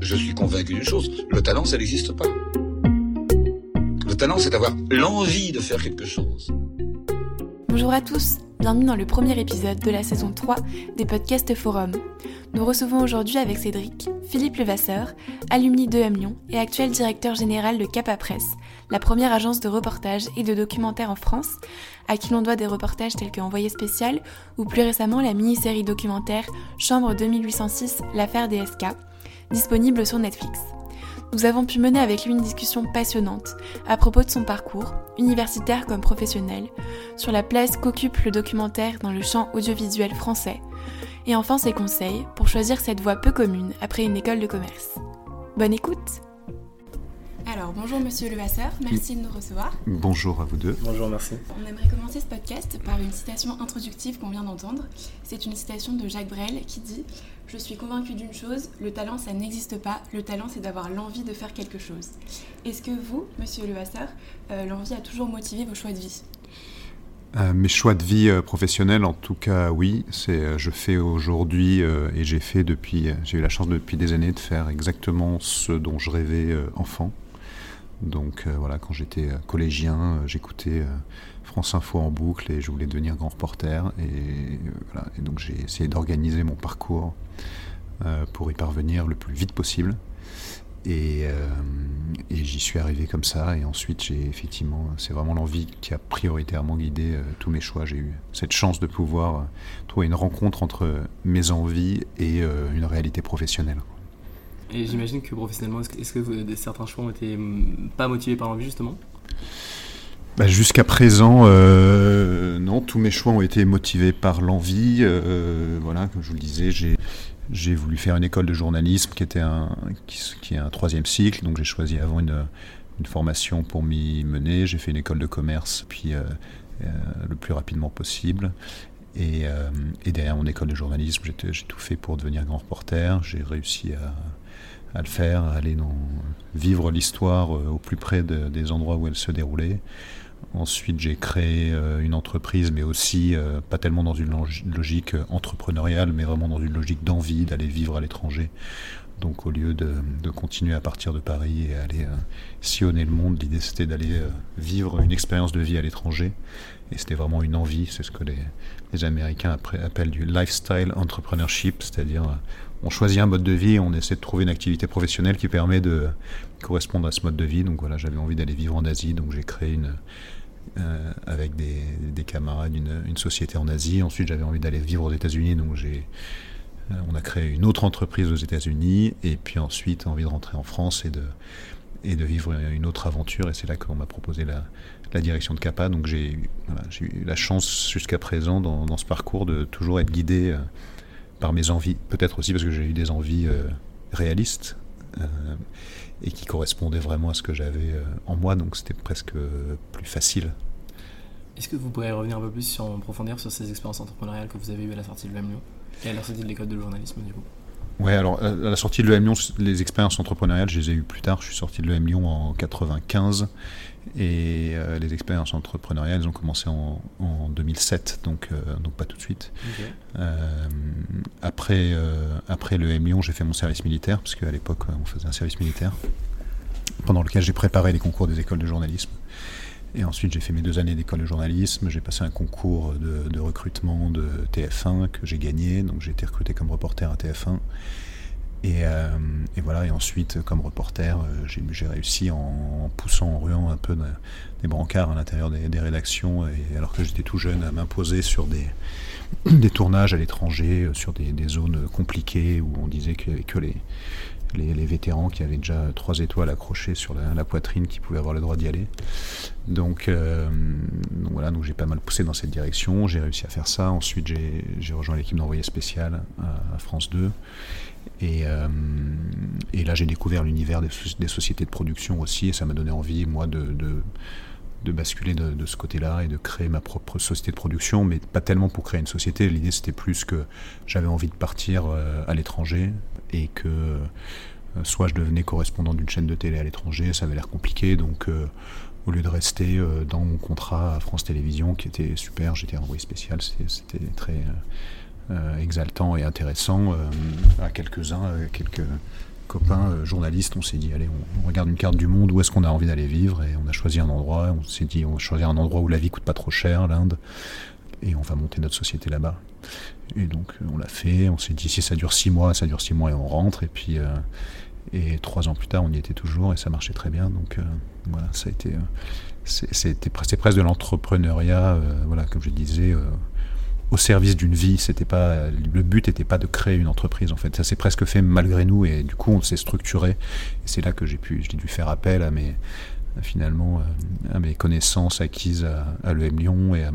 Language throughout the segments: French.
Je suis convaincu d'une chose, le talent, ça n'existe pas. Le talent, c'est d'avoir l'envie de faire quelque chose. Bonjour à tous, bienvenue dans le premier épisode de la saison 3 des podcasts Forum. Nous recevons aujourd'hui avec Cédric Philippe Levasseur, alumni de M Lyon et actuel directeur général de Capa Presse, la première agence de reportage et de documentaire en France, à qui l'on doit des reportages tels que Envoyé spécial ou plus récemment la mini-série documentaire Chambre 2806, l'affaire DSK, disponible sur Netflix. Nous avons pu mener avec lui une discussion passionnante à propos de son parcours, universitaire comme professionnel, sur la place qu'occupe le documentaire dans le champ audiovisuel français, et enfin ses conseils pour choisir cette voie peu commune après une école de commerce. Bonne écoute alors, bonjour Monsieur Levasseur, merci de nous recevoir. Bonjour à vous deux. Bonjour, merci. On aimerait commencer ce podcast par une citation introductive qu'on vient d'entendre. C'est une citation de Jacques Brel qui dit Je suis convaincu d'une chose, le talent ça n'existe pas, le talent c'est d'avoir l'envie de faire quelque chose. Est-ce que vous, Monsieur Levasseur, euh, l'envie a toujours motivé vos choix de vie? Euh, mes choix de vie euh, professionnels, en tout cas, oui. C'est, je fais aujourd'hui et j'ai fait depuis, j'ai eu la chance depuis des années de faire exactement ce dont je rêvais enfant. Donc euh, voilà, quand j'étais euh, collégien, euh, j'écoutais France Info en boucle et je voulais devenir grand reporter. Et, et donc j'ai essayé d'organiser mon parcours pour y parvenir le plus vite possible. Et, et j'y suis arrivé comme ça. Et ensuite, j'ai effectivement, c'est vraiment l'envie qui a prioritairement guidé tous mes choix. J'ai eu cette chance de pouvoir trouver une rencontre entre mes envies et une réalité professionnelle. Et j'imagine que professionnellement, est-ce que, certains choix ont été hum, pas motivés par l'envie justement? Bah, Jusqu'à présent, euh, non, tous mes choix ont été motivés par l'envie. Euh, voilà, comme je vous le disais, j'ai voulu faire une école de journalisme qui était un qui, est un troisième cycle, donc j'ai choisi avant une, formation pour m'y mener. J'ai fait une école de commerce, puis euh, le plus rapidement possible. Et, derrière mon école de journalisme, j'ai tout fait pour devenir grand reporter. J'ai réussi à, à le faire, à aller vivre l'histoire euh, au plus près des endroits où elle se déroulait. Ensuite, j'ai créé euh, une entreprise, mais aussi euh, pas tellement dans une logique entrepreneuriale, mais vraiment dans une logique d'envie d'aller vivre à l'étranger. Donc, au lieu de, continuer à partir de Paris et aller sillonner le monde, l'idée c'était d'aller vivre une expérience de vie à l'étranger. Et c'était vraiment une envie, c'est ce que les Américains appellent du lifestyle entrepreneurship, c'est-à-dire on choisit un mode de vie, on essaie de trouver une activité professionnelle qui permet de correspondre à ce mode de vie. Donc voilà, j'avais envie d'aller vivre en Asie, donc j'ai créé une, euh, avec des, camarades une, société en Asie. Ensuite, j'avais envie d'aller vivre aux États-Unis, donc j'ai, euh, on a créé une autre entreprise aux États-Unis. Et puis ensuite, envie de rentrer en France et de, et vivre une autre aventure. Et c'est là qu'on m'a proposé la, direction de CAPA. Donc j'ai, eu la chance jusqu'à présent dans, dans, ce parcours de toujours être guidé. Euh, par mes envies, peut-être aussi parce que j'ai eu des envies euh, réalistes euh, et qui correspondaient vraiment à ce que j'avais euh, en moi, donc c'était presque plus facile. Est-ce que vous pourriez revenir un peu plus sur, en profondeur sur ces expériences entrepreneuriales que vous avez eues à la sortie de l'EM Lyon et à la sortie de l'école de journalisme du coup? Ouais, alors à la sortie de l'EM Lyon, les expériences entrepreneuriales, je les ai eues plus tard. Je suis sorti de l'EM Lyon en 95 et euh, les expériences entrepreneuriales, elles ont commencé en, 2007, donc, euh, donc pas tout de suite. Euh, après, après le M Lyon, j'ai fait mon service militaire, parce qu'à l'époque, on faisait un service militaire, pendant lequel j'ai préparé les concours des écoles de journalisme. Et ensuite, j'ai fait mes deux années d'école de journalisme. J'ai passé un concours de, recrutement de TF1 que j'ai gagné. Donc, j'ai été recruté comme reporter à TF1. Euh, et, voilà, et ensuite, comme reporter, euh, j'ai réussi en, poussant, en ruant un peu des brancards à l'intérieur des, rédactions, et alors que j'étais tout jeune, à m'imposer sur des, des tournages à l'étranger, euh, sur des, zones compliquées où on disait qu'il n'y avait que les, les, vétérans qui avaient déjà trois étoiles accrochées sur la, poitrine qui pouvaient avoir le droit d'y aller. Donc, voilà, donc j'ai pas mal poussé dans cette direction, j'ai réussi à faire ça. Ensuite, j'ai rejoint l'équipe d'envoyé spécial à, France 2. Euh, et, là, j'ai découvert l'univers des, sociétés de production aussi, et ça m'a donné envie, moi, de, de, basculer de, ce côté-là et de créer ma propre société de production, mais pas tellement pour créer une société. L'idée, c'était plus que j'avais envie de partir euh, à l'étranger et que euh, soit je devenais correspondant d'une chaîne de télé à l'étranger, ça avait l'air compliqué, donc au lieu de rester dans mon contrat à France Télévisions, qui était super, j'étais envoyé spécial, c'était très euh, exaltant et intéressant euh, à quelques-uns, quelques, copains journalistes, on s'est dit, allez, on, regarde une carte du monde, où est-ce qu'on a envie d'aller vivre Et on a choisi un endroit, on s'est dit, on va choisir un endroit où la vie coûte pas trop cher, l'Inde, et on va monter notre société là-bas. Et donc on l'a fait, on s'est dit, si ça dure six mois, ça dure six mois et on rentre, et puis... et trois ans plus tard, on y était toujours et ça marchait très bien. Donc voilà, ça a été, c'était presque de l'entrepreneuriat, voilà, comme je disais, au service d'une vie. C'était pas le but n'était pas de créer une entreprise en fait. Ça s'est presque fait malgré nous et du coup on s'est structuré. Et c'est là que j'ai pu, j'ai dû faire appel à mes finalement à mes connaissances acquises à, l'EM Lyon et à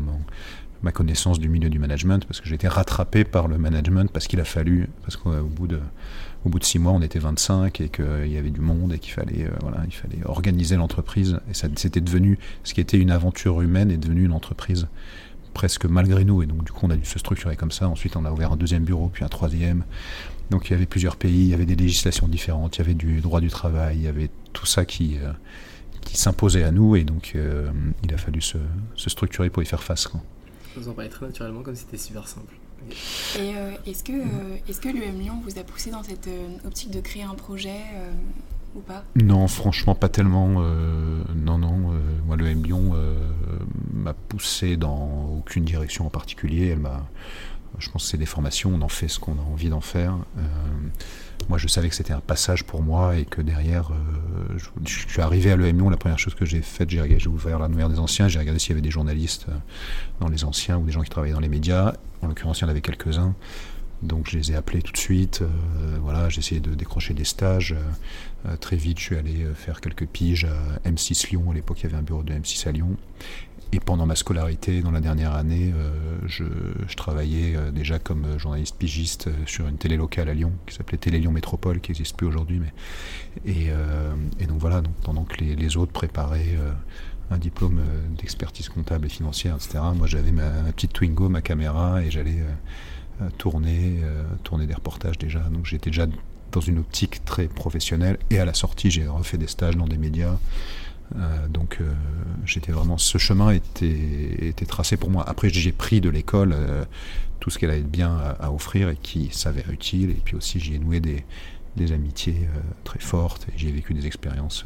ma connaissance du milieu du management parce que j'ai été rattrapé par le management parce qu'il a fallu parce qu'au bout de au six mois on était 25 et qu'il y avait du monde et qu'il fallait euh, voilà il fallait organiser l'entreprise et c'était devenu ce qui était une aventure humaine est devenu une entreprise presque malgré nous. Et donc, du coup, on a dû se structurer comme ça. Ensuite, on a ouvert un deuxième bureau, puis un troisième. Donc, il y avait plusieurs pays, il y avait des législations différentes, il y avait du droit du travail, il y avait tout ça qui, euh, s'imposait à nous. Et donc, euh, il a fallu se, structurer pour y faire face. Vous en parlez très naturellement, comme c'était super simple. Et euh, est-ce que, est-ce que l'UM Lyon vous a poussé dans cette optique de créer un projet non, franchement, pas tellement. Euh, non, non. Euh, moi, le M Lyon euh, m'a poussé dans aucune direction en particulier. Elle m'a. Je pense que c'est des formations, on en fait ce qu'on a envie d'en faire. Moi, je savais que c'était un passage pour moi et que derrière, je, suis arrivé à l'EM Lyon. La première chose que j'ai faite, j'ai ouvert la nouvelle des anciens, j'ai regardé s'il y avait des journalistes dans les anciens ou des gens qui travaillaient dans les médias. En l'occurrence, il y en avait quelques-uns. Donc je les ai appelés tout de suite. voilà, j'ai essayé de décrocher des stages. Euh, très vite, je suis allé euh, faire quelques piges à M6 Lyon. À l'époque, il y avait un bureau de M6 à Lyon. Et pendant ma scolarité, dans la dernière année, euh, je, travaillais déjà comme journaliste pigiste sur une télé locale à Lyon, qui s'appelait Télé Lyon Métropole, qui n'existe plus aujourd'hui. Mais... Et, donc voilà, pendant que les, autres préparaient un diplôme d'expertise comptable et financière, etc., moi j'avais ma, petite Twingo, ma caméra, et j'allais tourner, tourner des reportages déjà. Donc j'étais déjà dans une optique très professionnelle. Et à la sortie, j'ai refait des stages dans des médias. Euh, donc euh, j'étais vraiment ce chemin était, tracé pour moi. Après j'ai pris de l'école euh, tout ce qu'elle avait de bien à, offrir et qui s'avère utile. Et puis aussi j'y ai noué des, amitiés très fortes et j'ai vécu des expériences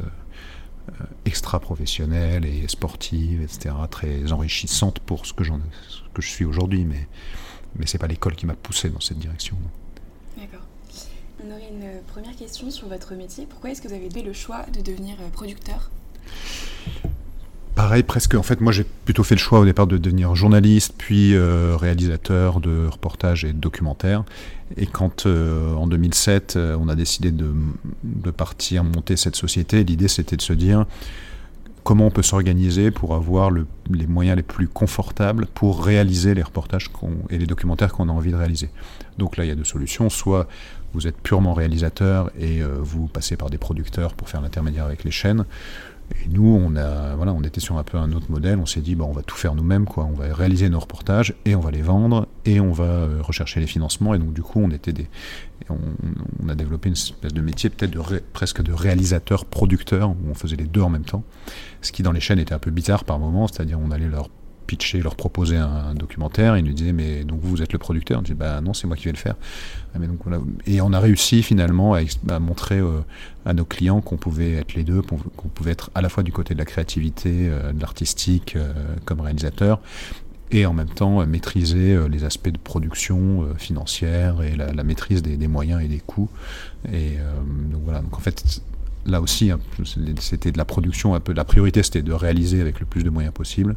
extra-professionnelles et sportives, etc. Très enrichissantes pour ce que, je suis aujourd'hui. Mais, mais c'est pas l'école qui m'a poussé dans cette direction. On aurait une première question sur votre métier. Pourquoi est-ce que vous avez fait le choix de devenir producteur? Pareil, presque. En fait, moi, j'ai plutôt fait le choix au départ de devenir journaliste, puis euh, réalisateur de reportages et de documentaires. Et quand, euh, en 2007, on a décidé de, partir monter cette société, l'idée, c'était de se dire comment on peut s'organiser pour avoir les moyens les plus confortables pour réaliser les reportages et les documentaires qu'on a envie de réaliser. Donc là, il y a deux solutions. Soit vous êtes purement réalisateur et euh, vous passez par des producteurs pour faire l'intermédiaire avec les chaînes. Et nous, on, a, voilà, on était sur un peu un autre modèle. On s'est dit, on va tout faire nous-mêmes. quoi. On va réaliser nos reportages et on va les vendre et on va euh, rechercher les financements. Et donc, du coup, on, était des, on, a développé une espèce de métier peut-être de presque de réalisateur-producteur où on faisait les deux en même temps. Ce qui, dans les chaînes, était un peu bizarre par moment. C'est-à-dire, on allait leur pitcher, leur proposer un, documentaire. Ils nous disaient, mais donc vous, êtes le producteur On disait, bah non, c'est moi qui vais le faire. Ah, mais donc. Et on a réussi finalement à, montrer euh, à nos clients qu'on pouvait être les deux, qu'on pouvait être à la fois du côté de la créativité, euh, de l'artistique euh, comme réalisateur, et en même temps maîtriser les aspects de production financière et la, maîtrise des, moyens et des coûts. Et donc voilà, donc en fait, là aussi, hein, c'était de la production un peu. La priorité, c'était de réaliser avec le plus de moyens possible.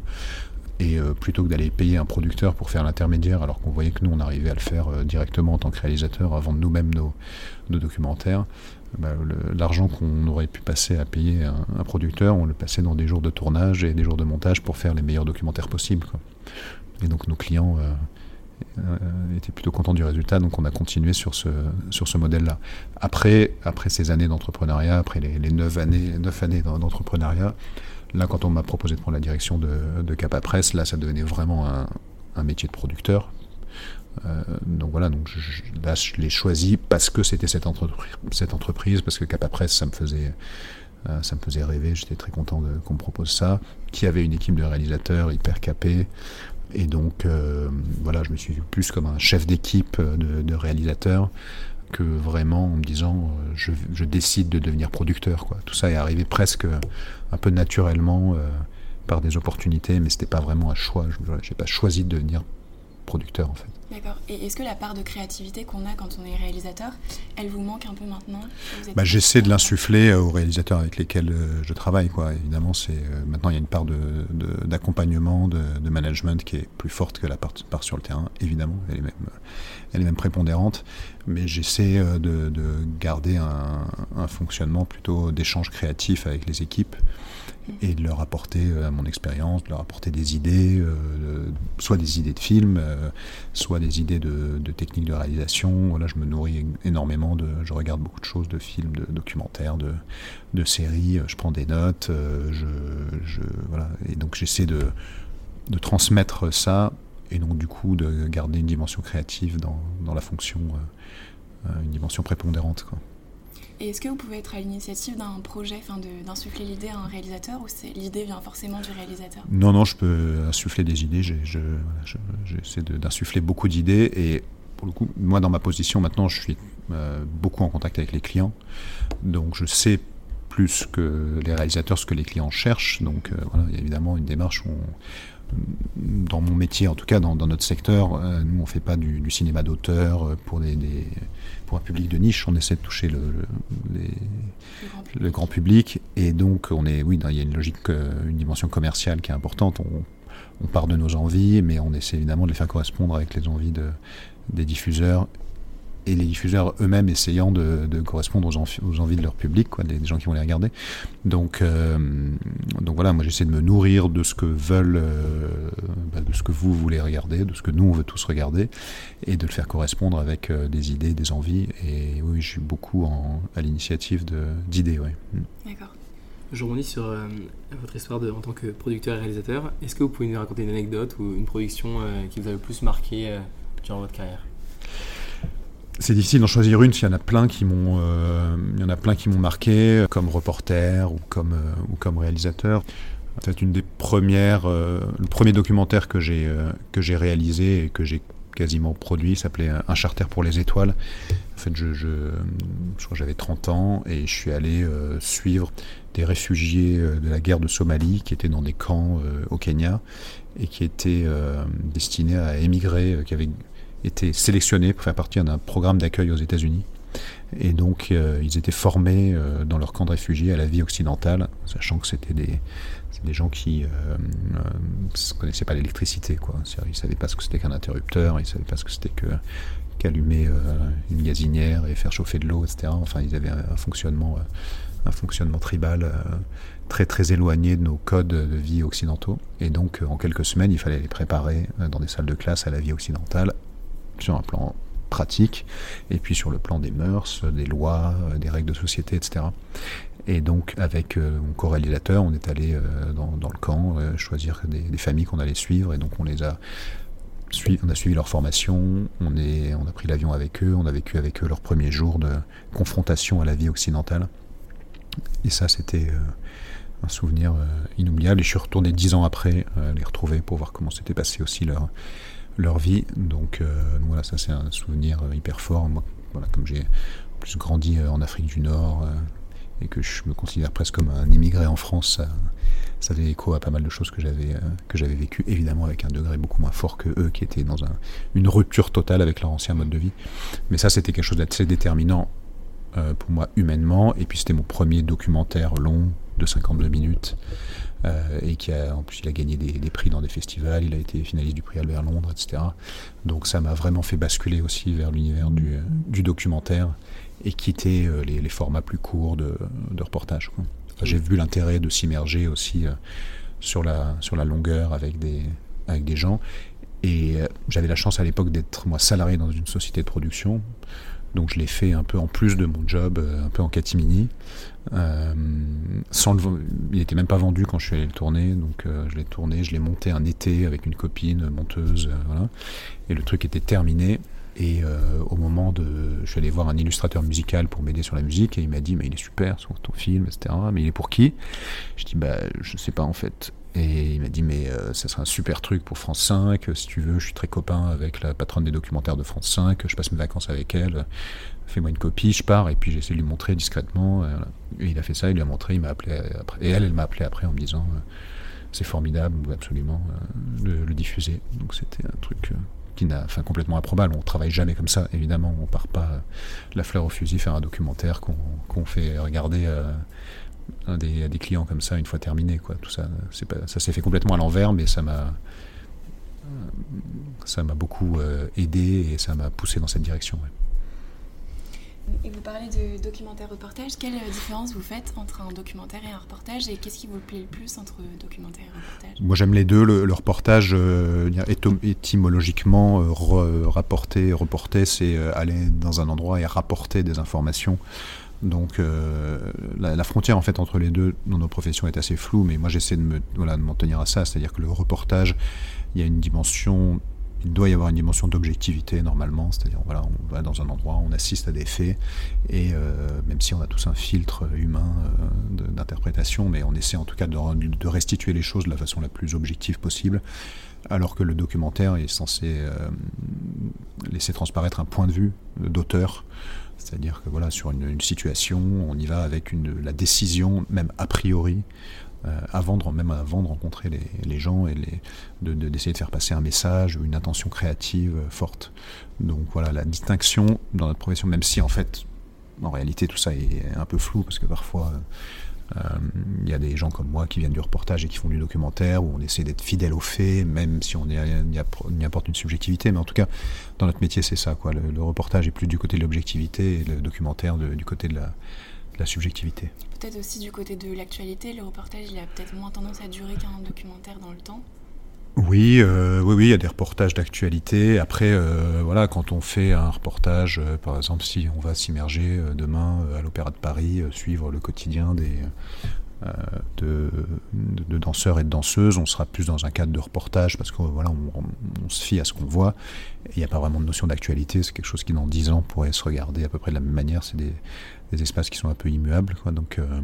Et euh, plutôt que d'aller payer un producteur pour faire l'intermédiaire, alors qu'on voyait que nous, on arrivait à le faire euh, directement en tant que réalisateur, à vendre nous-mêmes nos, documentaires, bah, l'argent qu'on aurait pu passer à payer un, producteur, on le passait dans des jours de tournage et des jours de montage pour faire les meilleurs documentaires possibles. Et donc nos clients euh, étaient plutôt contents du résultat, donc on a continué sur ce, sur ce modèle-là. Après, après ces années d'entrepreneuriat, après les, les 9 années, 9 années d'entrepreneuriat, Là, quand on m'a proposé de prendre la direction de, de Capa Press, là, ça devenait vraiment un, métier de producteur. Euh, donc voilà, donc je, là, je l'ai choisi parce que c'était cette, entreprise, parce que Capa Press, ça me faisait, euh, ça rêver. J'étais très content qu'on me propose ça. Qui avait une équipe de réalisateurs hyper capés. Et donc, euh, voilà, je me suis vu plus comme un chef d'équipe de, de réalisateurs que vraiment en me disant euh, je, décide de devenir producteur. Quoi. Tout ça est arrivé presque un peu naturellement euh, par des opportunités, mais c'était pas vraiment un choix. Je n'ai pas choisi de devenir producteur en fait. D'accord. Et est-ce que la part de créativité qu'on a quand on est réalisateur, elle vous manque un peu maintenant bah, J'essaie de l'insuffler aux réalisateurs avec lesquels euh, je travaille. Quoi. Évidemment, c'est euh, maintenant il y a une part d'accompagnement, de, de, de, management qui est plus forte que la part, part, sur le terrain. Évidemment, elle est même, elle est même prépondérante. Mais j'essaie euh, de, de, garder un, un fonctionnement plutôt d'échange créatif avec les équipes et de leur apporter euh, mon expérience, de leur apporter des idées, euh, soit des idées de films, euh, soit des idées de, techniques de réalisation. Voilà, je me nourris énormément de, je regarde beaucoup de choses, de films, de documentaires, de, séries. Je prends des notes, et donc j'essaie de, transmettre ça et donc du coup de garder une dimension créative dans, la fonction, une dimension prépondérante. Et est-ce que vous pouvez être à l'initiative d'un projet, d'insuffler l'idée à un réalisateur ou l'idée vient forcément du réalisateur? Non, non, je peux insuffler des idées. J'essaie je, d'insuffler beaucoup d'idées et pour le coup, moi dans ma position maintenant, je suis euh, beaucoup en contact avec les clients, donc je sais plus que les réalisateurs ce que les clients cherchent. Donc euh, il y a évidemment une démarche où on, dans mon métier, en tout cas dans, dans notre secteur, euh, nous on fait pas du, du cinéma d'auteur euh, pour des, des, pour un public de niche. On essaie de toucher le, le, les, le, grand, le grand public, et donc on est, oui, il y a une logique, euh, une dimension commerciale qui est importante. On, on part de nos envies, mais on essaie évidemment de les faire correspondre avec les envies de, des diffuseurs et les diffuseurs eux-mêmes essayant de, de correspondre aux, envi aux, envies de leur public, quoi, des, des, gens qui vont les regarder. Donc, euh, donc voilà, moi j'essaie de me nourrir de ce que veulent, euh, bah, de ce que vous voulez regarder, de ce que nous on veut tous regarder, et de le faire correspondre avec euh, des idées, des envies. Et oui, je suis beaucoup en, à l'initiative d'idées. Ouais. D'accord. Je rebondis sur euh, votre histoire de, en tant que producteur et réalisateur. Est-ce que vous pouvez nous raconter une anecdote ou une production euh, qui vous a le plus marqué euh, durant votre carrière? C'est difficile d'en choisir une, il y en a plein qui m'ont, euh, il y en a plein qui m'ont marqué, comme reporter ou comme, euh, ou comme réalisateur. C'est une des premières, euh, le premier documentaire que j'ai que j'ai réalisé et que j'ai quasiment produit s'appelait Un charter pour les étoiles. En fait, je, je, je crois que j'avais 30 ans et je suis allé suivre des réfugiés de la guerre de Somalie qui étaient dans des camps au Kenya et qui étaient destinés à émigrer, qui avaient étaient sélectionnés pour faire partie d'un programme d'accueil aux États-Unis. Et donc, euh, ils étaient formés euh, dans leur camp de réfugiés à la vie occidentale, sachant que c'était des, des gens qui ne euh, connaissaient pas l'électricité. Ils ne savaient pas ce que c'était qu'un interrupteur, ils ne savaient pas ce que c'était qu'allumer une gazinière et faire chauffer de l'eau, etc. Enfin, ils avaient un fonctionnement, un fonctionnement tribal très très éloigné de nos codes de vie occidentaux. Et donc, en quelques semaines, il fallait les préparer dans des salles de classe à la vie occidentale sur un plan pratique, et puis sur le plan des mœurs, des lois, des règles de société, etc. Et donc, avec euh, mon co-réalisateur, on est allé euh, dans, le camp euh, choisir des, familles qu'on allait suivre, et donc on les a on a suivi leur formation, on, est, on a pris l'avion avec eux, on a vécu avec eux leur premier jour de confrontation à la vie occidentale. Et ça, c'était un souvenir inoubliable. Et je suis retourné dix ans après les retrouver pour voir comment s'était passé aussi leur, leur vie. Donc, euh, voilà, ça c'est un souvenir euh, hyper fort. Moi, voilà, comme j'ai plus grandi euh, en Afrique du Nord et que je me considère presque comme un immigré en France, ça, ça fait écho à pas mal de choses que j'avais que j'avais vécues, évidemment avec un degré beaucoup moins fort que eux, qui étaient dans un, une rupture totale avec leur ancien mode de vie. Mais ça, c'était quelque chose d'assez déterminant euh, pour moi humainement. Et puis c'était mon premier documentaire long de 52 minutes euh, et qui a en plus il a gagné des, des, prix dans des festivals, il a été finaliste du prix Albert Londres, etc. Donc ça m'a vraiment fait basculer aussi vers l'univers du, du, documentaire et quitter euh, les, les, formats plus courts de, de reportage. Enfin, J'ai vu l'intérêt de s'immerger aussi euh, sur, la, sur la longueur avec des, avec des gens. Et euh, j'avais la chance à l'époque d'être moi salarié dans une société de production. Donc je l'ai fait un peu en plus de mon job, euh, un peu en catimini. Euh, sans le, il n'était même pas vendu quand je suis allé le tourner, donc euh, je l'ai tourné, je l'ai monté un été avec une copine monteuse, euh, voilà. Et le truc était terminé. Et au moment de, je suis allé voir un illustrateur musical pour m'aider sur la musique et il m'a dit mais il est super sur ton film, etc. Mais il est pour qui? Je dis bah je sais pas en fait. Et il m'a dit, mais ça serait un super truc pour France 5. Si tu veux, je suis très copain avec la patronne des documentaires de France 5. Je passe mes vacances avec elle. Fais-moi une copie, je pars. Et puis j'essaie de lui montrer discrètement. Et il a fait ça, il lui a montré, il m'a appelé après. Et elle, elle m'a appelé après en me disant, c'est formidable, absolument, de le diffuser. Donc c'était un truc qui n'a, enfin, complètement improbable. On travaille jamais comme ça, évidemment. On part pas la fleur au fusil faire un documentaire qu'on fait regarder à, des, des, clients comme ça une fois terminé. Quoi. Tout ça, pas, ça s'est fait complètement à l'envers, mais ça m'a ça m'a beaucoup euh, aidé et ça m'a poussé dans cette direction. Et vous parlez de documentaire reportage. Quelle différence vous faites entre un documentaire et un reportage Et qu'est-ce qui vous plaît le plus entre documentaire et reportage? Moi j'aime les deux. Le, reportage, euh, étymologiquement, euh, rapporter, reporter, c'est euh, aller dans un endroit et rapporter des informations. Donc la, la, frontière en fait entre les deux dans nos professions est assez floue, mais moi j'essaie de me voilà, de m'en tenir à ça, c'est-à-dire que le reportage, il y a une dimension il doit y avoir une dimension d'objectivité normalement, c'est-à-dire voilà, on va dans un endroit, on assiste à des faits, et euh, même si on a tous un filtre humain euh, d'interprétation, mais on essaie en tout cas de, de, restituer les choses de la façon la plus objective possible, alors que le documentaire est censé euh, laisser transparaître un point de vue d'auteur. C'est-à-dire que voilà, sur une, situation, on y va avec la décision, même a priori, euh, avant de, même avant de rencontrer les, gens et d'essayer de, faire passer un message ou une intention créative forte. Donc voilà, la distinction dans notre profession, même si en fait, en réalité, tout ça est un peu flou parce que parfois. Euh, il y a des gens comme moi qui viennent du reportage et qui font du documentaire où on essaie d'être fidèle aux faits, même si on y, apporte une subjectivité. Mais en tout cas, dans notre métier, c'est ça. Quoi. Le, reportage est plus du côté de l'objectivité et le documentaire du côté de la, la subjectivité. Peut-être aussi du côté de l'actualité, le reportage il a peut-être moins tendance à durer qu'un documentaire dans le temps. Oui, euh, oui, oui, il y a des reportages d'actualité. Après, euh, voilà, quand on fait un reportage, euh, par exemple, si on va s'immerger demain à l'Opéra de Paris, suivre le quotidien des, de, de, danseurs et de danseuses, on sera plus dans un cadre de reportage parce que voilà, on, se fie à ce qu'on voit. Il n'y a pas vraiment de notion d'actualité. C'est quelque chose qui dans dix ans pourrait se regarder à peu près de la même manière. C'est des, des espaces qui sont un peu immuables. Quoi. Donc euh,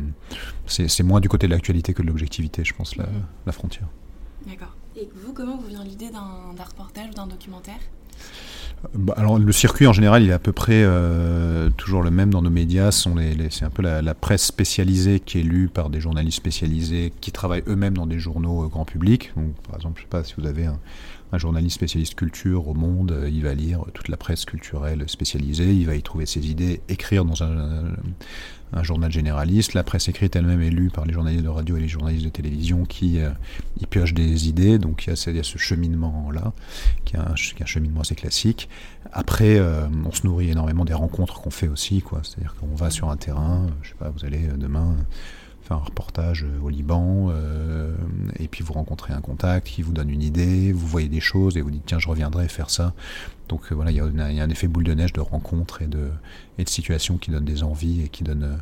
c'est moins du côté de l'actualité que de l'objectivité, je pense, la, mhm. la frontière. D'accord. Et vous, comment vous vient l'idée d'un reportage, d'un documentaire? Bah, alors le circuit en général il est à peu près euh, toujours le même dans nos médias. C'est un peu la, presse spécialisée qui est lue par des journalistes spécialisés qui travaillent eux-mêmes dans des journaux euh, grand public. Donc, par exemple, je sais pas si vous avez un, un journaliste spécialiste culture au monde, euh, il va lire toute la presse culturelle spécialisée, il va y trouver ses idées, écrire dans un, journal généraliste. La presse écrite elle-même est lue par les journalistes de radio et les journalistes de télévision qui euh, y piochent des idées, donc il y a, ce cheminement-là, qui, est un cheminement assez classique. Après, euh, on se nourrit énormément des rencontres qu'on fait aussi, c'est-à-dire qu'on va sur un terrain, je sais pas, vous allez demain un reportage euh, au Liban, euh, et puis vous rencontrez un contact qui vous donne une idée, vous voyez des choses et vous dites tiens je reviendrai faire ça. Donc euh, voilà, il y, a un effet boule de neige de rencontres et de, et de situations qui donnent des envies et qui donnent,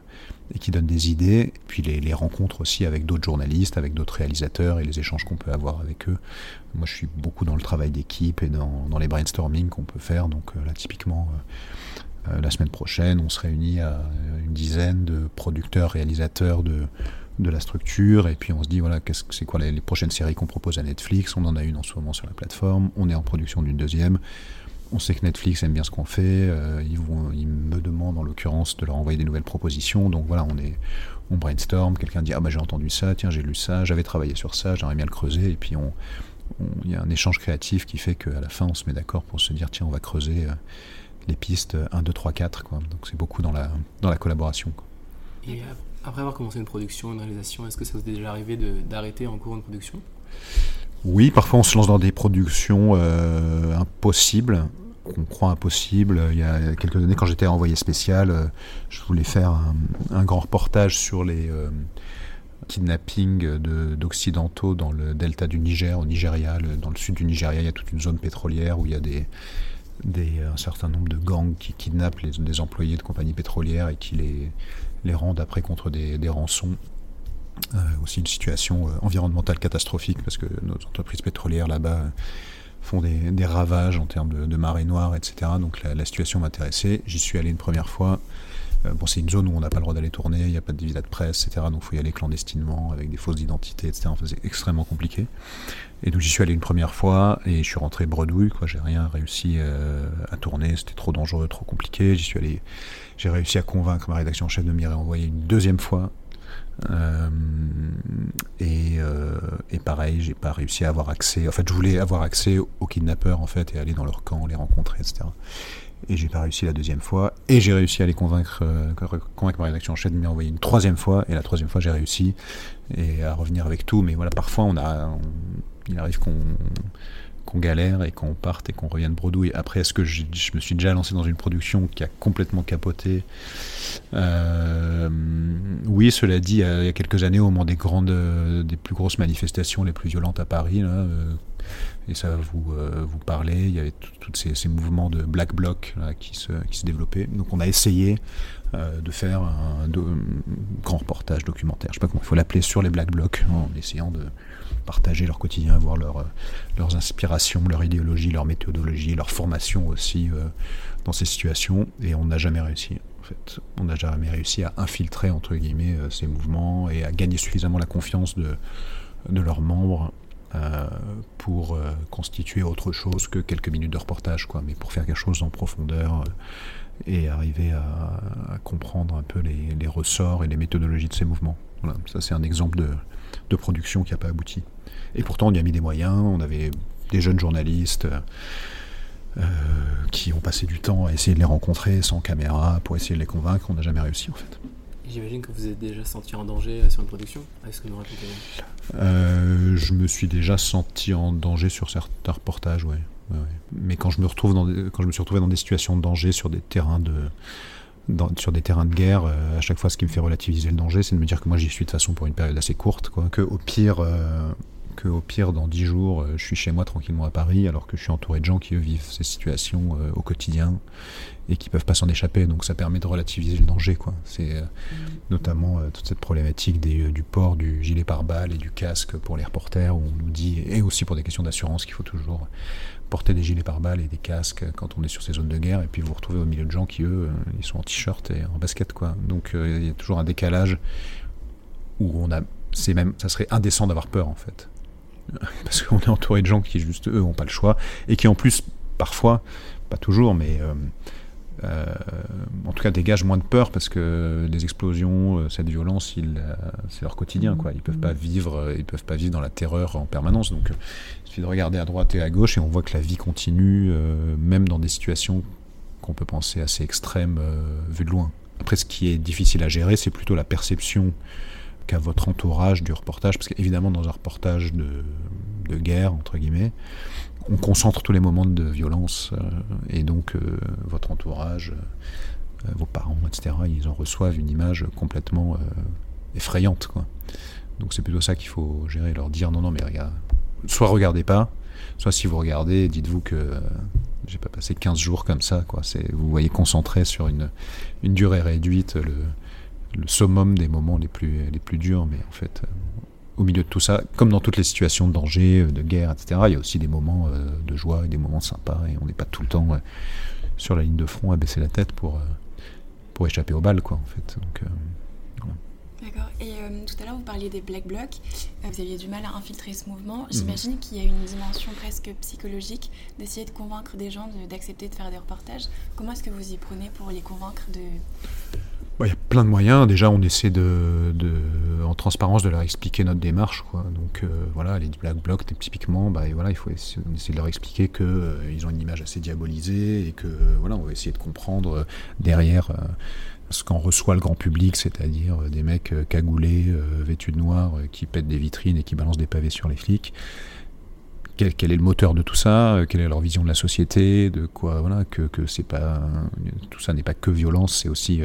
et qui donnent des idées. Et puis les, les rencontres aussi avec d'autres journalistes, avec d'autres réalisateurs et les échanges qu'on peut avoir avec eux. Moi je suis beaucoup dans le travail d'équipe et dans, les brainstorming qu'on peut faire. Donc là typiquement la semaine prochaine, on se réunit à une dizaine de producteurs, réalisateurs de, de la structure, et puis on se dit, voilà, qu'est-ce que c'est quoi les, prochaines séries qu'on propose à Netflix? On en a une en ce moment sur la plateforme, on est en production d'une deuxième. On sait que Netflix aime bien ce qu'on fait, euh, ils, vont, ils me demandent en l'occurrence de leur envoyer des nouvelles propositions, donc voilà, on est, on brainstorm, quelqu'un dit ah bah j'ai entendu ça, tiens j'ai lu ça, j'avais travaillé sur ça, j'aimerais bien le creuser, et puis on, il y a un échange créatif qui fait qu'à la fin on se met d'accord pour se dire tiens on va creuser euh, les pistes 1, 2, 3, 4. Quoi. Donc c'est beaucoup dans la, dans la collaboration. Et après avoir commencé une production, une réalisation, est-ce que ça vous est déjà arrivé d'arrêter en cours une production? Oui, parfois on se lance dans des productions euh, impossibles qu'on croit impossibles. Il y a quelques années, quand j'étais envoyé spécial, euh, je voulais faire un, grand reportage sur les euh, kidnappings d'occidentaux dans le delta du Niger, au Nigeria. dans le sud du Nigeria, il y a toute une zone pétrolière où il y a des, des, un certain nombre de gangs qui kidnappent des employés de compagnies pétrolières et qui les, les rendent après contre des, rançons. Euh, aussi une situation euh, environnementale catastrophique parce que nos entreprises pétrolières là-bas font des, ravages en termes de, de marée noire, etc. Donc la situation m'intéressait. J'y suis allé une première fois. Euh, bon, c'est une zone où on n'a pas le droit d'aller tourner, il n'y a pas de visa de presse, etc. Donc il faut y aller clandestinement avec des fausses identités, etc. Enfin, c'est extrêmement compliqué. Et donc j'y suis allé une première fois et je suis rentré bredouille, quoi. J'ai rien réussi euh, à tourner, c'était trop dangereux, trop compliqué. J'y suis allé, j'ai réussi à convaincre ma rédaction en chef de m'y réenvoyer une deuxième fois. Euh, et, et, pareil, j'ai pas réussi à avoir accès. En fait, je voulais avoir accès aux kidnappeurs en fait et aller dans leur camp, les rencontrer, etc et j'ai pas réussi la deuxième fois, et j'ai réussi à les convaincre, euh, convaincre ma rédaction en chef de m'y envoyer une troisième fois, et la troisième fois j'ai réussi, et à revenir avec tout, mais voilà, parfois on a, il arrive qu'on galère et qu'on parte et qu'on revienne bredouille. Après, est-ce que je, me suis déjà lancé dans une production qui a complètement capoté? Euh, Oui, cela dit, il y a quelques années, au moment des grandes, des plus grosses manifestations, les plus violentes à Paris, euh, et ça va vous, euh, vous parler. Il y avait tous ces, mouvements de black bloc qui, se, qui se développaient. Donc on a essayé euh, de faire un, grand reportage documentaire, je sais pas comment il faut l'appeler, sur les black blocs, en essayant de partager leur quotidien, voir leur, leurs inspirations, leur idéologie, leur méthodologie, leur formation aussi euh, dans ces situations. Et on n'a jamais réussi. En fait, on n'a jamais réussi à infiltrer entre guillemets ces mouvements et à gagner suffisamment la confiance de, de leurs membres euh, pour euh, constituer autre chose que quelques minutes de reportage, mais pour faire quelque chose en profondeur euh, et arriver à, comprendre un peu les, ressorts et les méthodologies de ces mouvements. Ça c'est un exemple de production qui n'a pas abouti. Et pourtant on y a mis des moyens, on avait des jeunes journalistes qui ont passé du temps à essayer de les rencontrer sans caméra pour essayer de les convaincre, on n'a jamais réussi en fait. J'imagine que vous êtes déjà senti en danger euh, sur une production Est-ce que euh, Je me suis déjà senti en danger sur certains reportages, ouais. Mais quand je me retrouve dans quand je me suis retrouvé dans des situations de danger sur des terrains de sur des terrains de guerre, euh, à chaque fois, ce qui me fait relativiser le danger, c'est de me dire que moi j'y suis de façon pour une période assez courte, quoi. Pire, que au pire, dans dix jours, je suis chez moi tranquillement à Paris, alors que je suis entouré de gens qui vivent ces situations au quotidien et qui peuvent pas s'en échapper. Donc ça permet de relativiser le danger. Quoi. C'est euh, notamment euh, toute cette problématique des, euh, du port du gilet pare-balles et du casque pour les reporters, où on nous dit, et aussi pour des questions d'assurance, qu'il faut toujours porter des gilets pare-balles et des casques quand on est sur ces zones de guerre. Et puis vous vous retrouvez au milieu de gens qui, eux, ils sont en t-shirt et en basket. Quoi. Donc il y a toujours un décalage où on a... C'est même, ça serait indécent d'avoir peur en fait. Parce qu'on est entouré de gens qui juste eux n'ont pas le choix et qui en plus parfois, pas toujours, mais euh, en tout cas dégagent moins de peur parce que les explosions, euh, cette violence, euh, c'est leur quotidien. Quoi. Ils peuvent pas vivre, ils peuvent pas vivre dans la terreur en permanence. Donc, il suffit de regarder à droite et à gauche et on voit que la vie continue, même dans des situations qu'on peut penser assez extrêmes vu de loin. Après, ce qui est difficile à gérer, c'est plutôt la perception qu'a votre entourage du reportage, parce qu'évidemment, dans un reportage de, de guerre entre guillemets, on concentre tous les moments de violence euh, et donc euh, votre entourage, euh, vos parents, etc., ils en reçoivent une image complètement effrayante. Quoi. Donc c'est plutôt ça qu'il faut gérer, leur dire non, non, mais regarde, soit regardez pas, soit si vous regardez, dites-vous que j'ai pas passé 15 jours comme ça. Quoi. Vous voyez concentré sur une, une durée réduite le, le summum des moments les plus, les plus durs, mais en fait, au milieu de tout ça, comme dans toutes les situations de danger, euh, de guerre, etc., il y a aussi des moments euh, de joie et des moments sympas, et on n'est pas tout le temps sur la ligne de front à baisser la tête pour, euh, pour échapper aux balles, quoi, en fait. Donc, D'accord. Et tout à l'heure, vous parliez des Black Blocs. vous aviez du mal à infiltrer ce mouvement. Mhm. J'imagine qu'il y a une dimension presque psychologique d'essayer de convaincre des gens d'accepter de, faire des reportages. Comment est-ce que vous y prenez pour les convaincre de, bah, il y a plein de moyens. Déjà, on essaie de, en transparence de leur expliquer notre démarche. Quoi. Donc euh, voilà, les Black Blocs, typiquement, bah, voilà, il faut essayer, de leur expliquer qu'ils euh, ont une image assez diabolisée et que voilà, on va essayer de comprendre euh, derrière ce qu'en reçoit le grand public, c'est-à-dire des mecs cagoulés, vêtus de noir, qui pètent des vitrines et qui balancent des pavés sur les flics. Quel, quel, est le moteur de tout ça Quelle est leur vision de la société De quoi Voilà, que, que c'est pas tout ça n'est pas que violence, c'est aussi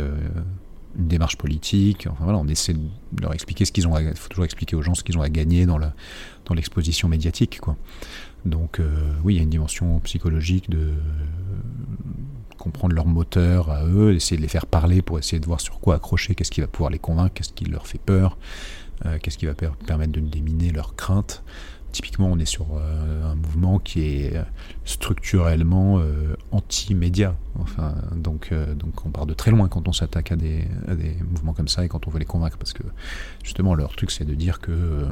une démarche politique. Enfin voilà, on essaie de leur expliquer ce qu'ils ont. Il faut toujours expliquer aux gens ce qu'ils ont à gagner dans l'exposition médiatique, quoi. Donc euh, oui, il y a une dimension psychologique de comprendre leur moteur à eux, essayer de les faire parler pour essayer de voir sur quoi accrocher, qu'est-ce qui va pouvoir les convaincre, qu'est-ce qui leur fait peur, euh, qu'est-ce qui va permettre de déminer leurs craintes. Typiquement, on est sur un mouvement qui est structurellement anti-média. Enfin, donc, donc on part de très loin quand on s'attaque à des, mouvements comme ça et quand on veut les convaincre, parce que justement leur truc c'est de dire que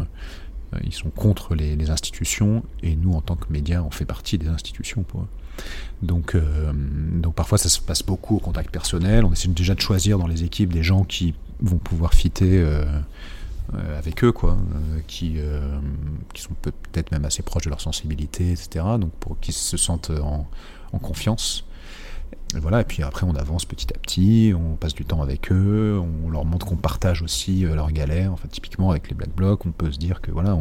ils sont contre les, institutions et nous en tant que médias on fait partie des institutions. Donc, euh, donc parfois ça se passe beaucoup au contact personnel. On essaie déjà de choisir dans les équipes des gens qui vont pouvoir fitter euh, euh, avec eux, quoi, qui, qui sont peut-être même assez proches de leur sensibilité, etc. Donc pour qu'ils se sentent en, en confiance. Et voilà, et puis après on avance petit à petit, on passe du temps avec eux, on leur montre qu'on partage aussi euh, leurs galères. Enfin, typiquement avec les Black Blocs, on peut se dire que voilà,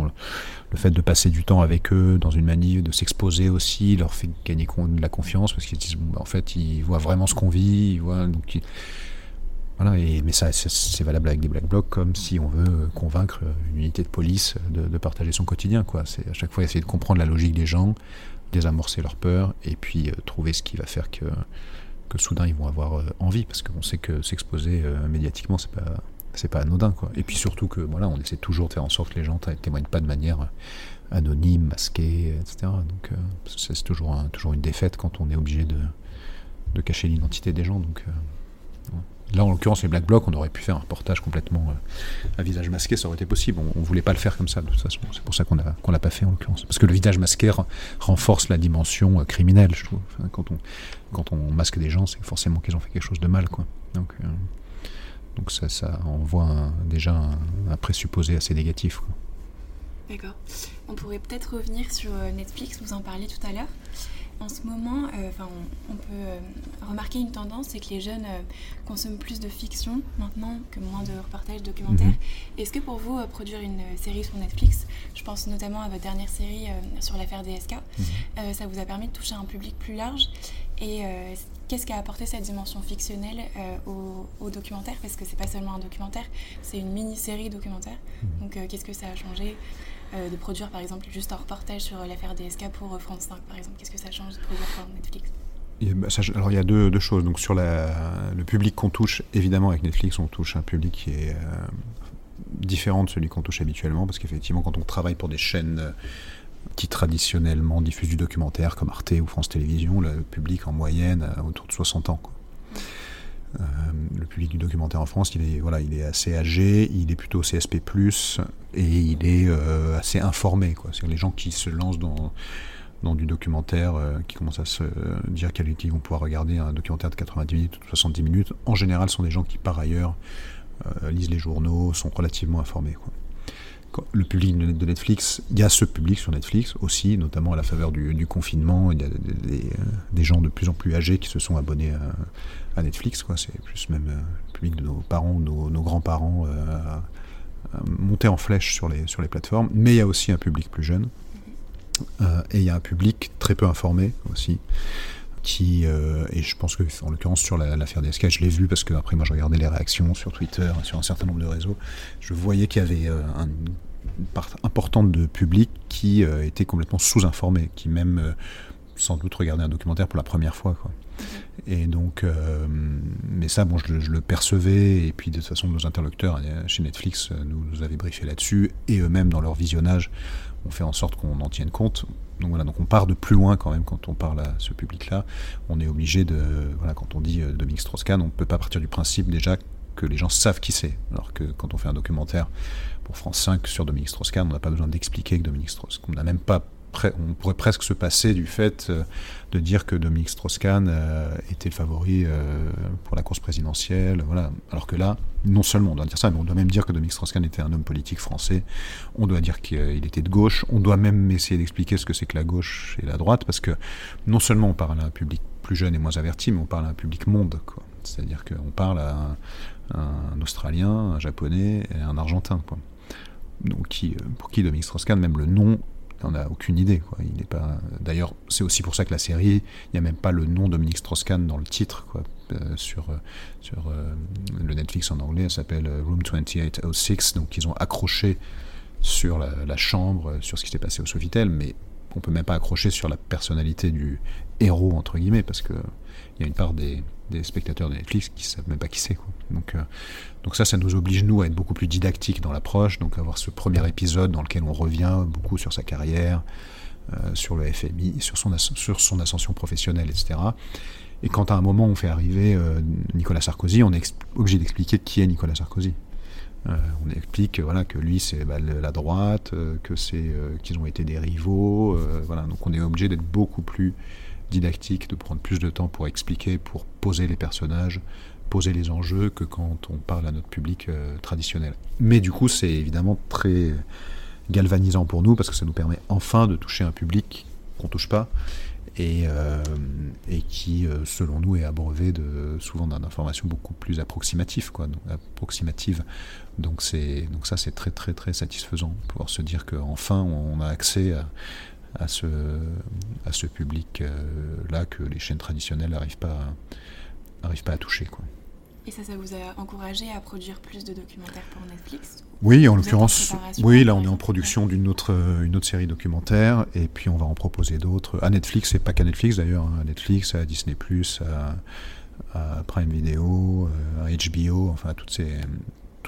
le fait de passer du temps avec eux dans une manif, de s'exposer aussi, leur fait gagner de la confiance parce qu'ils disent, bah, en fait, ils voient vraiment ce qu'on vit, ils voient, donc mais ça, c'est valable avec des Black Blocs comme si on veut convaincre une unité de police de, de partager son quotidien. C'est à chaque fois essayer de comprendre la logique des gens, désamorcer leur peur et puis euh, trouver ce qui va faire que soudain ils vont avoir euh, envie parce qu'on sait que s'exposer euh, médiatiquement c'est pas pas anodin. Et puis surtout que voilà, on essaie toujours de faire en sorte que les gens témoignent pas de manière euh, anonyme, masquée, etc. Donc c'est toujours une défaite quand on est obligé de, cacher l'identité des gens. Là, en l'occurrence, les Black Blocs, on aurait pu faire un reportage complètement à visage masqué, ça aurait été possible. On, ne voulait pas le faire comme ça, de toute façon. C'est pour ça qu'on qu'on l'a pas fait, en l'occurrence. Parce que le visage masqué renforce la dimension criminelle, je trouve. quand on, masque des gens, c'est forcément qu'ils ont fait quelque chose de mal. Euh, donc ça, ça envoie déjà un, présupposé assez négatif. D'accord. On pourrait peut-être revenir sur euh, Netflix, vous en parliez tout à l'heure. En ce moment, euh, enfin, on, peut remarquer une tendance, c'est que les jeunes consomment plus de fiction maintenant que moins de reportages documentaires. Mhm. Est-ce que pour vous, produire une série sur Netflix, je pense notamment à votre dernière série sur l'affaire DSK, mhm. ça vous a permis de toucher un public plus large et euh, qu'est-ce qui a apporté cette dimension fictionnelle euh, au, documentaire? Parce que c'est pas seulement un documentaire, c'est une mini-série documentaire. Mhm. Donc euh, qu'est-ce que ça a changé? De produire par exemple juste un reportage sur l'affaire DSK pour France 5 par exemple Qu'est-ce que ça change de produire pour Netflix? Bah, alors il y a deux, choses. Donc sur le public qu'on touche, évidemment avec Netflix, on touche un public qui est différent de celui qu'on touche habituellement, parce qu'effectivement quand on travaille pour des chaînes qui traditionnellement diffusent du documentaire comme Arte ou France Télévisions, le public en moyenne a autour de 60 ans. Euh, le public du documentaire en France, il est, voilà, il est assez âgé, il est plutôt CSP+, et il est euh, assez informé. C'est les gens qui se lancent dans, dans du documentaire, euh, qui commencent à se dire qu'ils vont pouvoir regarder un documentaire de 90 minutes ou 70 minutes, en général sont des gens qui par ailleurs lisent les journaux, sont relativement informés. Le public de Netflix, il y a ce public sur Netflix aussi, notamment à la faveur du, confinement. Il y a des, gens de plus en plus âgés qui se sont abonnés à, Netflix. C'est plus même euh, le public de nos parents ou nos, nos grands-parents euh, monter en flèche sur les, sur les plateformes. Mais il y a aussi un public plus jeune. Euh, et il y a un public très peu informé aussi qui et je pense que en l'occurrence sur l'affaire des DSK je l'ai vu parce que après moi je regardais les réactions sur Twitter sur un certain nombre de réseaux je voyais qu'il y avait un, une part importante de public qui euh, était complètement sous-informé, qui même euh, sans doute regardait un documentaire pour la première fois. Quoi. Et donc, euh, mais ça, bon, je, le percevais, et puis de toute façon, nos interlocuteurs chez Netflix nous, nous avaient briefé là-dessus, et eux-mêmes, dans leur visionnage, ont fait en sorte qu'on en tienne compte. Donc voilà, donc on part de plus loin quand même quand on parle à ce public-là. On est obligé de, voilà, quand on dit Dominique Strauss-Kahn, on ne peut pas partir du principe déjà que les gens savent qui c'est. Alors que quand on fait un documentaire pour France 5 sur Dominique Strauss-Kahn, on n'a pas besoin d'expliquer que Dominique Strauss-Kahn, n'a même pas on pourrait presque se passer du fait euh, de dire que Dominique Strauss-Kahn euh, était le favori euh, pour la course présidentielle, voilà. Alors que là, non seulement on doit dire ça, mais on doit même dire que Dominique Strauss-Kahn était un homme politique français. On doit dire qu'il était de gauche. On doit même essayer d'expliquer ce que c'est que la gauche et la droite, parce que non seulement on parle à un public plus jeune et moins averti, mais on parle à un public monde, C'est-à-dire qu'on parle à un, Australien, un Japonais et un Argentin. Pour qui Dominique Strauss-Kahn, même le nom, on n'a aucune idée. Quoi. Il n'est pas. D'ailleurs, c'est aussi pour ça que la série, il n'y a même pas le nom Dominique Strauss-Kahn dans le titre. Euh, sur euh, sur le Netflix en anglais, elle s'appelle Room 2806. Donc, ils ont accroché sur la, chambre, sur ce qui s'est passé au Sofitel, mais on peut même pas accrocher sur la personnalité du héros entre guillemets parce que il y a une part des, spectateurs de Netflix qui savent même pas qui c'est. Donc, euh, donc ça, ça nous oblige nous à être beaucoup plus didactiques dans l'approche, donc avoir ce premier épisode dans lequel on revient beaucoup sur sa carrière, euh, sur le FMI, sur son, ascension professionnelle, etc. Et quand à un moment on fait arriver euh, Nicolas Sarkozy, on est obligé d'expliquer qui est Nicolas Sarkozy. on explique voilà que lui c'est bah, la droite, que c'est qu'ils ont été des rivaux, donc on est obligé d'être beaucoup plus didactique, de prendre plus de temps pour expliquer, pour poser les personnages, poser les enjeux que quand on parle à notre public euh, traditionnel. Mais du coup, c'est évidemment très galvanisant pour nous parce que ça nous permet enfin de toucher un public qu'on touche pas et, euh, et qui, euh, selon nous, est abreuvé de, souvent d'informations beaucoup plus approximatives. Quoi, donc. Donc, donc ça, c'est très très très satisfaisant, pouvoir se dire qu'enfin on a accès à, à ce, à ce public-là que les chaînes traditionnelles n'arrivent pas, arrivent pas à toucher. Quoi. Et ça, ça vous a encouragé à produire plus de documentaires pour Netflix Oui, en l'occurrence, oui, là on est en production d'une autre, une autre série documentaire, et puis on va en proposer d'autres. À Netflix, et pas qu'à Netflix d'ailleurs, hein. à Netflix, à Disney, à, à Prime Video, euh, à HBO, enfin toutes ces,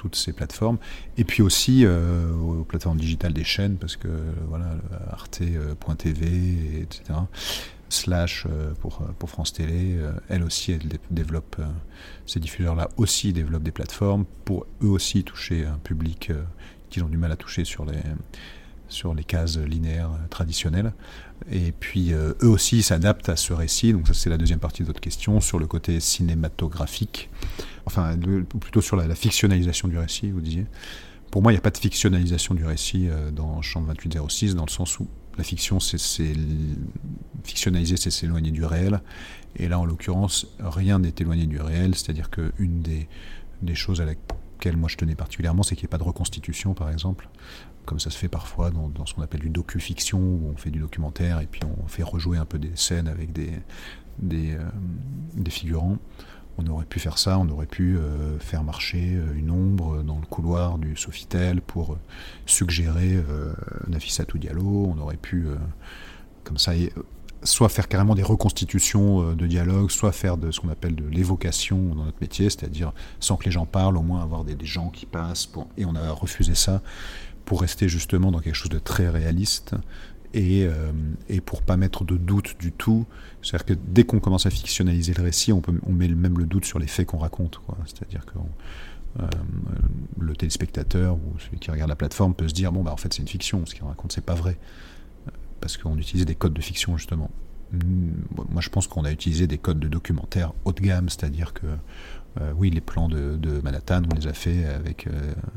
toutes ces plateformes, et puis aussi euh, aux plateformes digitales des chaînes, parce que voilà, arte.tv, etc., slash euh, pour, pour France Télé, euh, elle aussi, elle développe, ces diffuseurs-là aussi développent des plateformes pour eux aussi toucher un public qu'ils ont du mal à toucher sur les, sur les cases linéaires traditionnelles. Et puis eux aussi s'adaptent à ce récit, donc ça c'est la deuxième partie de votre question, sur le côté cinématographique enfin plutôt sur la, fictionnalisation du récit, vous disiez. Pour moi, il n'y a pas de fictionnalisation du récit euh, dans Champ 2806, dans le sens où la fiction, c'est fictionnaliser, c'est s'éloigner du réel. Et là, en l'occurrence, rien n'est éloigné du réel, c'est-à-dire qu'une des, des choses à laquelle moi je tenais particulièrement, c'est qu'il n'y ait pas de reconstitution, par exemple, comme ça se fait parfois dans, ce qu'on appelle du docu-fiction, où on fait du documentaire et puis on fait rejouer un peu des scènes avec des, euh, des figurants. On aurait pu faire ça, on aurait pu euh, faire marcher euh, une ombre dans le couloir du Sofitel pour euh, suggérer Nafissatou Diallo, on aurait pu, comme ça, soit faire carrément des reconstitutions de dialogue, soit faire de ce qu'on appelle de l'évocation dans notre métier, c'est-à-dire sans que les gens parlent, au moins avoir des, gens qui passent, et on a refusé ça pour rester justement dans quelque chose de très réaliste et, euh, et pour pas mettre de doute du tout. C'est-à-dire que dès qu'on commence à fictionnaliser le récit, on, met même le doute sur les faits qu'on raconte. C'est-à-dire que euh, le téléspectateur ou celui qui regarde la plateforme peut se dire bon bah en fait c'est une fiction, ce qu'il raconte c'est pas vrai, parce qu'on utilisait des codes de fiction justement. Moi je pense qu'on a utilisé des codes de documentaire haut de gamme, c'est-à-dire que euh, oui, les plans de, Manhattan, on les a fait avec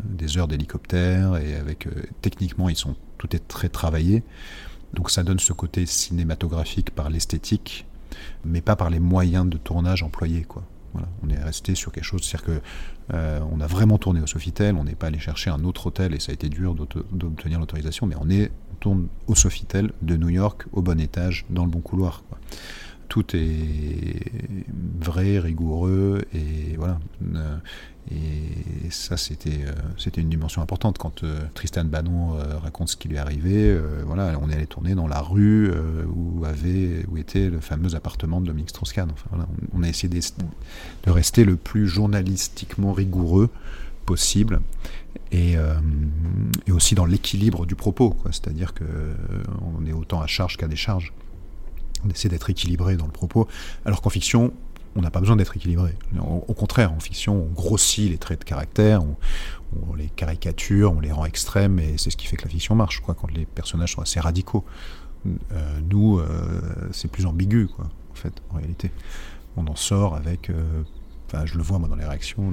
des heures d'hélicoptère et avec techniquement ils sont tout est très travaillé. Donc ça donne ce côté cinématographique par l'esthétique, mais pas par les moyens de tournage employés. On est resté sur quelque chose, c'est-à-dire que euh, on a vraiment tourné au Sofitel, on n'est pas allé chercher un autre hôtel et ça a été dur d'obtenir l'autorisation, mais on est on tourne au Sofitel de New York au bon étage dans le bon couloir. Tout est vrai, rigoureux, et voilà. Euh, et ça, c'était euh, c'était une dimension importante. Quand euh, Tristan Bannon raconte ce qui lui est arrivé, voilà, on est allé tourner dans la rue où, avait, où était le fameux appartement de Dominique Strauss-Kahn. Enfin, on a essayé de, rester le plus journalistiquement rigoureux possible et, et aussi dans l'équilibre du propos. C'est-à-dire qu'on est autant à charge qu'à décharge on essaie d'être équilibré dans le propos, alors qu'en fiction, on n'a pas besoin d'être équilibré. Au, contraire, en fiction, on grossit les traits de caractère, on, les caricature, on les rend extrêmes, et c'est ce qui fait que la fiction marche, quoi, quand les personnages sont assez radicaux. Euh, nous, euh, c'est plus ambigu, quoi, en fait, en réalité. On en sort avec... Euh, je le vois, moi, dans les réactions,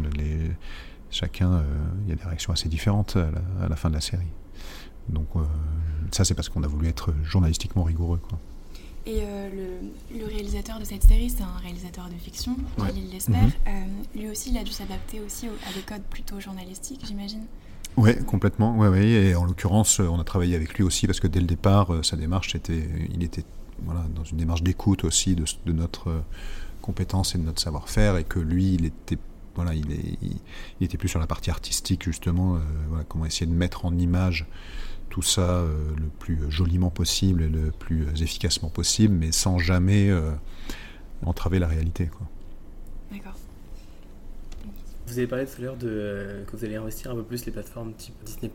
chacun, il y a des réactions assez différentes à la, à la fin de la série. Donc, ça, c'est parce qu'on a voulu être journalistiquement rigoureux, quoi. Et euh, le, réalisateur de cette série, c'est un réalisateur de fiction, ouais. l'espère. Mhm. Euh, lui aussi, il a dû s'adapter aussi à des codes plutôt journalistiques, j'imagine. Oui, complètement. Ouais, ouais. Et en l'occurrence, on a travaillé avec lui aussi parce que dès le départ, euh, sa démarche, était, il était voilà, dans une démarche d'écoute aussi de, notre compétence et de notre savoir-faire, et que lui, il était voilà, il, est, il, était plus sur la partie artistique justement, voilà, comment essayer de mettre en image tout ça le plus joliment possible et le plus efficacement possible, mais sans jamais entraver la réalité. D'accord. Vous avez parlé tout à l'heure de que vous allez investir un peu plus les plateformes type Disney+,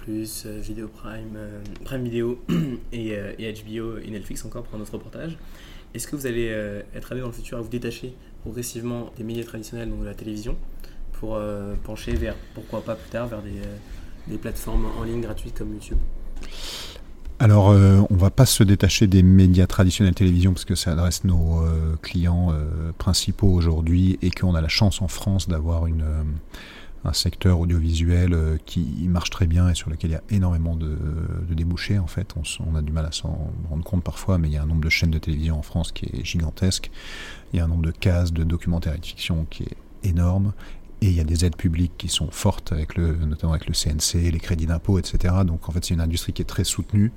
Video Prime, Prime Video et, et, HBO et Netflix encore pour un autre reportage. Est-ce que vous allez être amené dans le futur à vous détacher progressivement des médias traditionnels, donc de la télévision, pour euh, pencher vers, pourquoi pas plus tard, vers des, euh, des plateformes en ligne gratuites comme YouTube? Alors, euh, on va pas se détacher des médias traditionnels télévision parce que ça adresse nos clients principaux aujourd'hui et qu'on a la chance en France d'avoir un secteur audiovisuel qui marche très bien et sur lequel il y a énormément de, débouchés. En fait, on, on, a du mal à s'en rendre compte parfois, mais il y a un nombre de chaînes de télévision en France qui est gigantesque. Il y a un nombre de cases de documentaires et de fiction qui est énorme. Et il y a des aides publiques qui sont fortes, avec notamment avec le CNC, les crédits d'impôt, etc. Donc en fait, c'est une industrie qui est très soutenue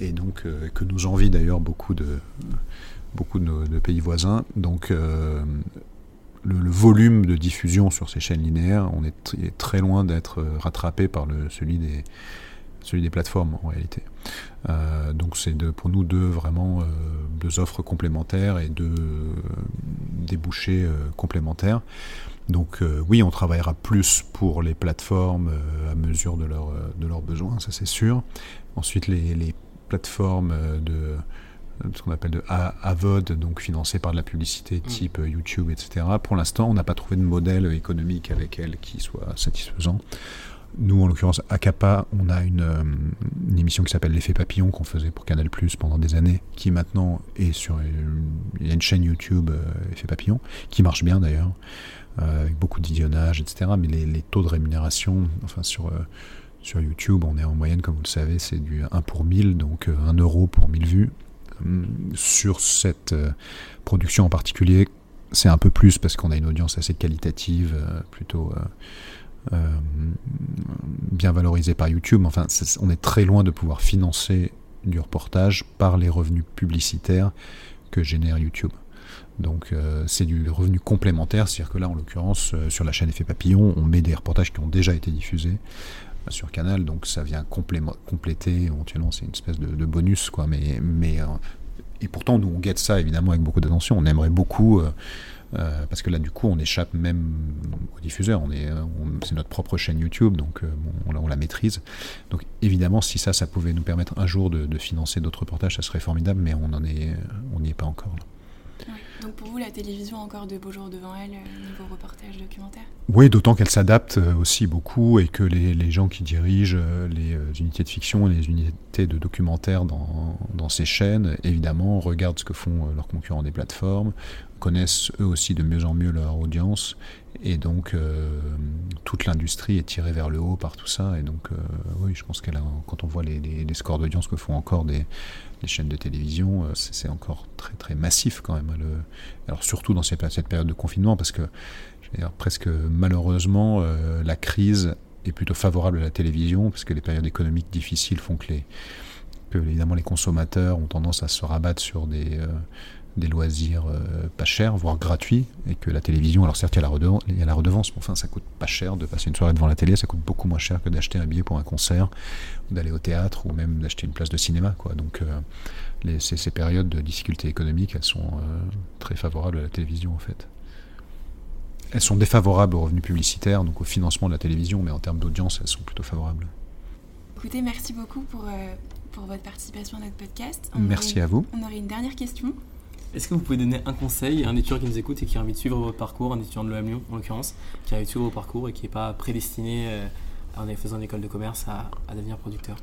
et donc euh, que nous envie d'ailleurs beaucoup de, beaucoup de, pays voisins. Donc euh, le, volume de diffusion sur ces chaînes linéaires, on est, très loin d'être rattrapé par celui, des, celui des plateformes en réalité. Euh, donc c'est pour nous deux vraiment deux offres complémentaires et deux débouchés complémentaires. Donc euh, oui, on travaillera plus pour les plateformes euh, à mesure de, leur, euh, de leurs besoins, ça c'est sûr. Ensuite, les, plateformes de ce qu'on appelle de AVOD, donc financées par de la publicité mm. type YouTube, etc. Pour l'instant, on n'a pas trouvé de modèle économique avec elles qui soit satisfaisant. Nous, en l'occurrence, à Kappa, on a une, émission qui s'appelle L'effet papillon qu'on faisait pour Canal Plus pendant des années, qui maintenant est sur il y a une chaîne YouTube Effet papillon, qui marche bien d'ailleurs. Euh, avec beaucoup d'idionnages, etc. Mais les, taux de rémunération, enfin sur, euh, sur YouTube, on est en moyenne, comme vous le savez, c'est du 1 pour 1000, donc 1 euh, euro pour 1000 vues. Hum, sur cette production en particulier, c'est un peu plus parce qu'on a une audience assez qualitative, plutôt bien valorisée par YouTube. Enfin, on est très loin de pouvoir financer du reportage par les revenus publicitaires que génère YouTube. Donc euh, c'est du revenu complémentaire, c'est-à-dire que là en l'occurrence euh, sur la chaîne Effet Papillon, on met des reportages qui ont déjà été diffusés euh, sur Canal, donc ça vient compléter, éventuellement c'est une espèce de, bonus quoi, mais, mais et pourtant nous on guette ça évidemment avec beaucoup d'attention, on aimerait beaucoup parce que là du coup on échappe même aux diffuseurs, on est, c'est notre propre chaîne YouTube, donc on, la maîtrise. Donc évidemment si ça, ça pouvait nous permettre un jour de, de financer d'autres reportages, ça serait formidable, mais on en est, on n'y est pas encore là. Donc pour vous, la télévision a encore de beaux jours devant elle, euh, niveau reportage documentaire? Oui, d'autant qu'elle s'adapte euh, aussi beaucoup et que les, les, gens qui dirigent euh, les unités de fiction et les unités de documentaire dans, ces chaînes, évidemment, regardent ce que font leurs concurrents des plateformes, connaissent eux aussi de mieux en mieux leur audience et donc toute l'industrie est tirée vers le haut par tout ça et donc oui je pense qu'elle quand on voit les, scores d'audience que font encore des, chaînes de télévision, euh, c'est encore très très massif quand même. Le, alors surtout dans cette, période de confinement, parce que presque malheureusement, euh, la crise est plutôt favorable à la télévision, parce que les périodes économiques difficiles font que, les, que évidemment les consommateurs ont tendance à se rabattre sur des, euh, des loisirs euh, pas chers, voire gratuits, et que la télévision, alors certes il y a la redevance, mais enfin ça coûte pas cher de passer une soirée devant la télé, ça coûte beaucoup moins cher que d'acheter un billet pour un concert, d'aller au théâtre, ou même d'acheter une place de cinéma. Quoi. Donc euh, les, ces, ces, périodes de difficultés économiques, elles sont euh, très favorables à la télévision en fait. Elles sont défavorables aux revenus publicitaires, donc au financement de la télévision, mais en termes d'audience, elles sont plutôt favorables. Écoutez, merci beaucoup pour, pour votre participation à notre podcast. merci à vous. On aurait une dernière question. Est-ce que vous pouvez donner un conseil à un étudiant qui nous écoute et qui a envie de suivre votre parcours, un étudiant de l'EM Lyon en l'occurrence, qui a envie de suivre votre parcours et qui n'est pas prédestiné euh, en faisant une école de commerce à, à devenir producteur?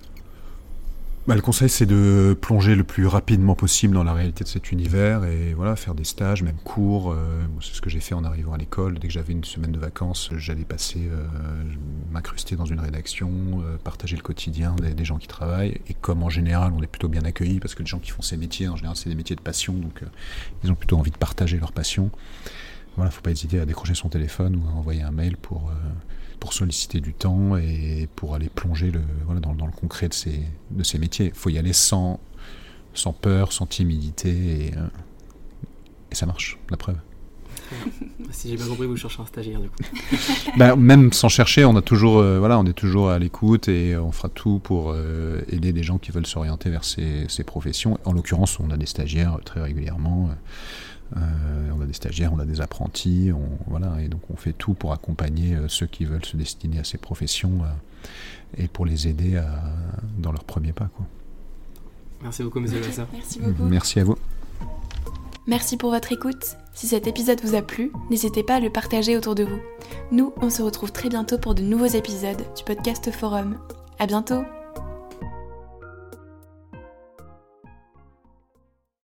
Bah, le conseil, c'est de plonger le plus rapidement possible dans la réalité de cet univers et voilà, faire des stages, même cours. Euh, c'est ce que j'ai fait en arrivant à l'école. Dès que j'avais une semaine de vacances, j'allais passer, euh, m'incruster dans une rédaction, euh, partager le quotidien des, gens qui travaillent. Et comme en général, on est plutôt bien accueillis parce que les gens qui font ces métiers, en général, c'est des métiers de passion, donc ils ont plutôt envie de partager leur passion. Voilà, faut pas hésiter à décrocher son téléphone ou à envoyer un mail pour pour solliciter du temps et pour aller plonger le, voilà, dans, dans, le concret de ces, de ces métiers. Il faut y aller sans, sans peur, sans timidité, et, euh, et ça marche, la preuve. si j'ai bien compris, vous cherchez un stagiaire du coup. bah, même sans chercher, on a toujours, euh, voilà, on est toujours à l'écoute et on fera tout pour euh, aider des gens qui veulent s'orienter vers ces, ces, professions. En l'occurrence, on a des stagiaires très régulièrement. Euh, on a des stagiaires, on a des apprentis, on, voilà, et donc on fait tout pour accompagner ceux qui veulent se destiner à ces professions et pour les aider à, dans leur premier pas. Quoi. Merci beaucoup, monsieur Lassa. Merci beaucoup. Merci à vous. Merci pour votre écoute. Si cet épisode vous a plu, n'hésitez pas à le partager autour de vous. Nous, on se retrouve très bientôt pour de nouveaux épisodes du podcast Forum. À bientôt!